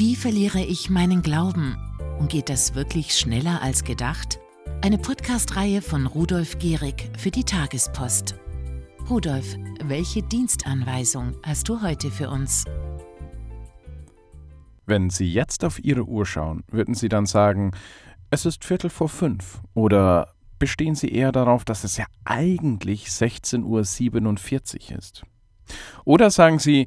Wie verliere ich meinen Glauben? Und geht das wirklich schneller als gedacht? Eine Podcast-Reihe von Rudolf Gehrig für die Tagespost. Rudolf, welche Dienstanweisung hast du heute für uns? Wenn Sie jetzt auf Ihre Uhr schauen, würden Sie dann sagen, es ist Viertel vor fünf oder bestehen Sie eher darauf, dass es ja eigentlich 16.47 Uhr ist? Oder sagen Sie,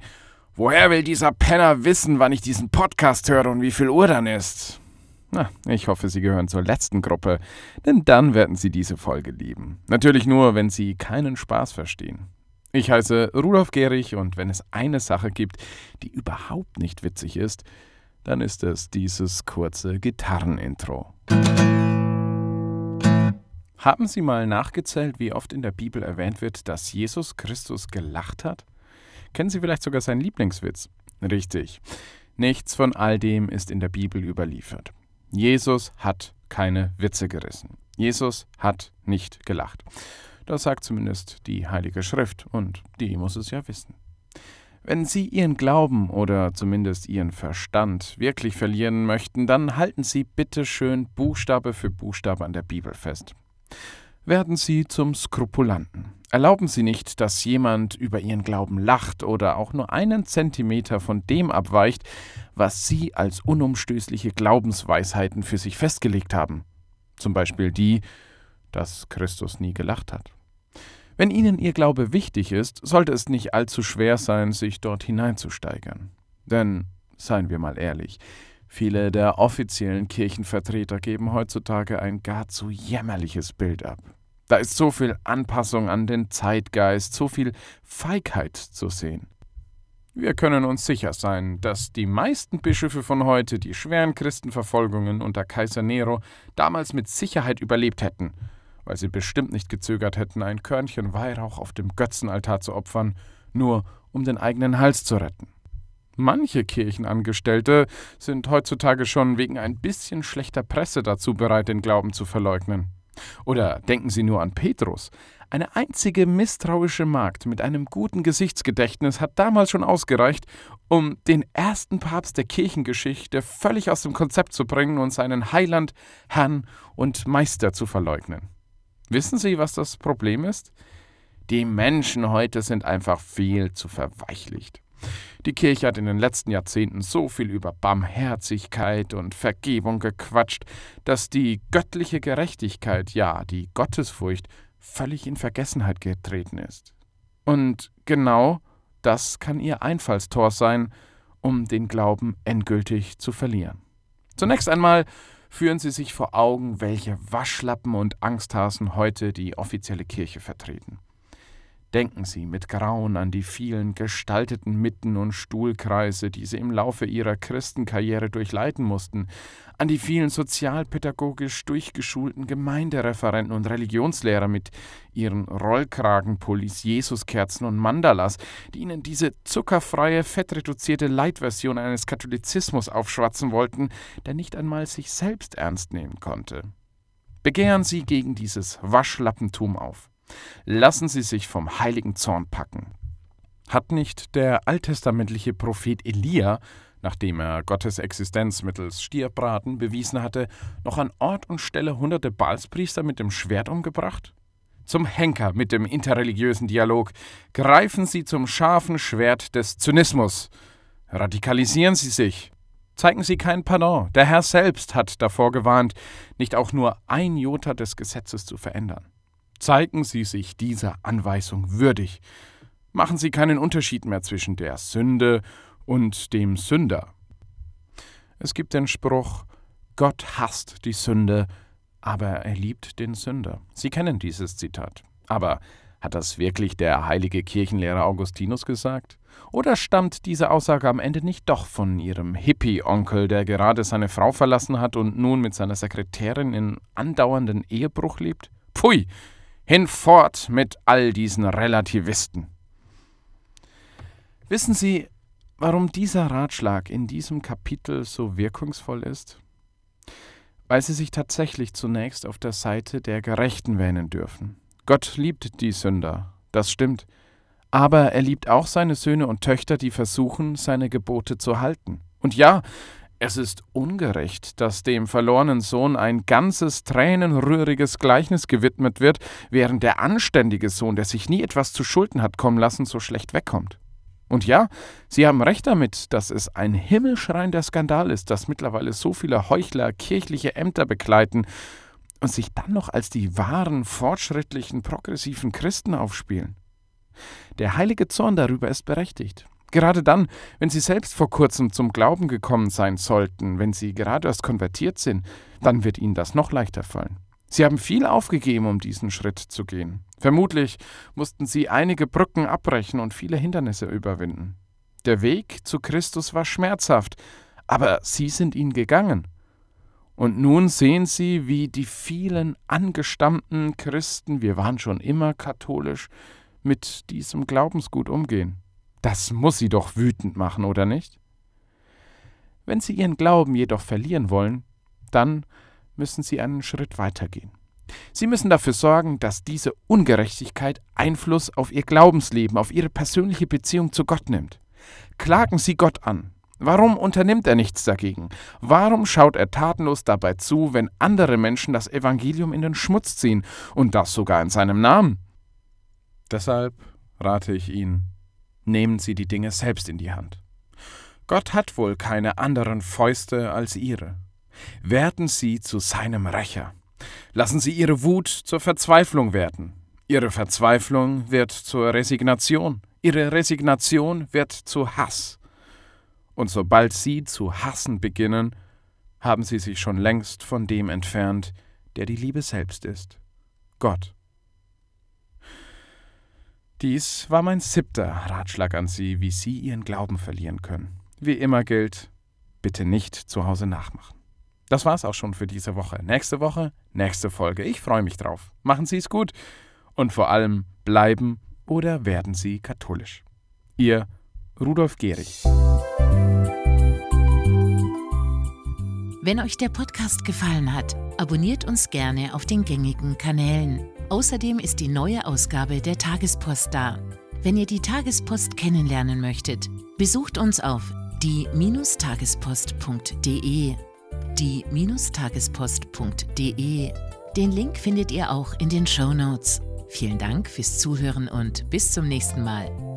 woher will dieser Penner wissen, wann ich diesen Podcast höre und wie viel Uhr dann ist? Na, ich hoffe, Sie gehören zur letzten Gruppe, denn dann werden Sie diese Folge lieben. Natürlich nur, wenn Sie keinen Spaß verstehen. Ich heiße Rudolf Gehrig und wenn es eine Sache gibt, die überhaupt nicht witzig ist, dann ist es dieses kurze Gitarrenintro. Haben Sie mal nachgezählt, wie oft in der Bibel erwähnt wird, dass Jesus Christus gelacht hat? Kennen Sie vielleicht sogar seinen Lieblingswitz? Richtig. Nichts von all dem ist in der Bibel überliefert. Jesus hat keine Witze gerissen. Jesus hat nicht gelacht. Das sagt zumindest die Heilige Schrift und die muss es ja wissen. Wenn Sie Ihren Glauben oder zumindest Ihren Verstand wirklich verlieren möchten, dann halten Sie bitte schön Buchstabe für Buchstabe an der Bibel fest. Werden Sie zum Skrupulanten. Erlauben Sie nicht, dass jemand über Ihren Glauben lacht oder auch nur einen Zentimeter von dem abweicht, was Sie als unumstößliche Glaubensweisheiten für sich festgelegt haben. Zum Beispiel die, dass Christus nie gelacht hat. Wenn Ihnen Ihr Glaube wichtig ist, sollte es nicht allzu schwer sein, sich dort hineinzusteigern. Denn, seien wir mal ehrlich, viele der offiziellen Kirchenvertreter geben heutzutage ein gar zu jämmerliches Bild ab. Da ist so viel Anpassung an den Zeitgeist, so viel Feigheit zu sehen. Wir können uns sicher sein, dass die meisten Bischöfe von heute die schweren Christenverfolgungen unter Kaiser Nero damals mit Sicherheit überlebt hätten – weil sie bestimmt nicht gezögert hätten, ein Körnchen Weihrauch auf dem Götzenaltar zu opfern, nur um den eigenen Hals zu retten. Manche Kirchenangestellte sind heutzutage schon wegen ein bisschen schlechter Presse dazu bereit, den Glauben zu verleugnen. Oder denken Sie nur an Petrus. Eine einzige misstrauische Magd mit einem guten Gesichtsgedächtnis hat damals schon ausgereicht, um den ersten Papst der Kirchengeschichte völlig aus dem Konzept zu bringen und seinen Heiland, Herrn und Meister zu verleugnen. Wissen Sie, was das Problem ist? Die Menschen heute sind einfach viel zu verweichlicht. Die Kirche hat in den letzten Jahrzehnten so viel über Barmherzigkeit und Vergebung gequatscht, dass die göttliche Gerechtigkeit, ja, die Gottesfurcht, völlig in Vergessenheit getreten ist. Und genau das kann ihr Einfallstor sein, um den Glauben endgültig zu verlieren. Zunächst einmal führen Sie sich vor Augen, welche Waschlappen und Angsthasen heute die offizielle Kirche vertreten. Denken Sie mit Grauen an die vielen gestalteten Mitten- und Stuhlkreise, die Sie im Laufe Ihrer Christenkarriere durchleiten mussten, an die vielen sozialpädagogisch durchgeschulten Gemeindereferenten und Religionslehrer mit ihren Rollkragenpullis, Jesuskerzen und Mandalas, die Ihnen diese zuckerfreie, fettreduzierte Leitversion eines Katholizismus aufschwatzen wollten, der nicht einmal sich selbst ernst nehmen konnte. Begehren Sie gegen dieses Waschlappentum auf. Lassen Sie sich vom heiligen Zorn packen. Hat nicht der alttestamentliche Prophet Elia, nachdem er Gottes Existenz mittels Stierbraten bewiesen hatte, noch an Ort und Stelle hunderte Balspriester mit dem Schwert umgebracht? Zum Henker mit dem interreligiösen Dialog. Greifen Sie zum scharfen Schwert des Zynismus. Radikalisieren Sie sich. Zeigen Sie kein Pardon. Der Herr selbst hat davor gewarnt, nicht auch nur ein Jota des Gesetzes zu verändern. Zeigen Sie sich dieser Anweisung würdig. Machen Sie keinen Unterschied mehr zwischen der Sünde und dem Sünder. Es gibt den Spruch, Gott hasst die Sünde, aber er liebt den Sünder. Sie kennen dieses Zitat. Aber hat das wirklich der heilige Kirchenlehrer Augustinus gesagt? Oder stammt diese Aussage am Ende nicht doch von ihrem Hippie-Onkel, der gerade seine Frau verlassen hat und nun mit seiner Sekretärin in andauernden Ehebruch lebt? Pfui, Hinfort mit all diesen Relativisten. Wissen Sie, warum dieser Ratschlag in diesem Kapitel so wirkungsvoll ist? Weil Sie sich tatsächlich zunächst auf der Seite der Gerechten wähnen dürfen. Gott liebt die Sünder, das stimmt, aber er liebt auch seine Söhne und Töchter, die versuchen, seine Gebote zu halten. Und ja, Es ist ungerecht, dass dem verlorenen Sohn ein ganzes tränenrühriges Gleichnis gewidmet wird, während der anständige Sohn, der sich nie etwas zu Schulden hat kommen lassen, so schlecht wegkommt. Und ja, Sie haben recht damit, dass es ein himmelschreiender Skandal ist, dass mittlerweile so viele Heuchler kirchliche Ämter begleiten und sich dann noch als die wahren, fortschrittlichen, progressiven Christen aufspielen. Der heilige Zorn darüber ist berechtigt. Gerade dann, wenn Sie selbst vor kurzem zum Glauben gekommen sein sollten, wenn Sie gerade erst konvertiert sind, dann wird Ihnen das noch leichter fallen. Sie haben viel aufgegeben, um diesen Schritt zu gehen. Vermutlich mussten Sie einige Brücken abbrechen und viele Hindernisse überwinden. Der Weg zu Christus war schmerzhaft, aber Sie sind ihn gegangen. Und nun sehen Sie, wie die vielen angestammten Christen, wir waren schon immer katholisch, mit diesem Glaubensgut umgehen. Das muss sie doch wütend machen, oder nicht? Wenn sie ihren Glauben jedoch verlieren wollen, dann müssen sie einen Schritt weitergehen. Sie müssen dafür sorgen, dass diese Ungerechtigkeit Einfluss auf ihr Glaubensleben, auf ihre persönliche Beziehung zu Gott nimmt. Klagen Sie Gott an. Warum unternimmt er nichts dagegen? Warum schaut er tatenlos dabei zu, wenn andere Menschen das Evangelium in den Schmutz ziehen und das sogar in seinem Namen? Deshalb rate ich Ihnen, nehmen Sie die Dinge selbst in die Hand. Gott hat wohl keine anderen Fäuste als Ihre. Werden Sie zu seinem Rächer. Lassen Sie Ihre Wut zur Verzweiflung werden. Ihre Verzweiflung wird zur Resignation. Ihre Resignation wird zu Hass. Und sobald Sie zu hassen beginnen, haben Sie sich schon längst von dem entfernt, der die Liebe selbst ist. Gott. Dies war mein siebter Ratschlag an Sie, wie Sie Ihren Glauben verlieren können. Wie immer gilt, bitte nicht zu Hause nachmachen. Das war's auch schon für diese Woche. Nächste Woche, nächste Folge. Ich freue mich drauf. Machen Sie es gut und vor allem bleiben oder werden Sie katholisch. Ihr Rudolf Gehrig. Wenn euch der Podcast gefallen hat, abonniert uns gerne auf den gängigen Kanälen. Außerdem ist die neue Ausgabe der Tagespost da. Wenn ihr die Tagespost kennenlernen möchtet, besucht uns auf die-tagespost.de. Die-tagespost.de. Den Link findet ihr auch in den Show Notes. Vielen Dank fürs Zuhören und bis zum nächsten Mal.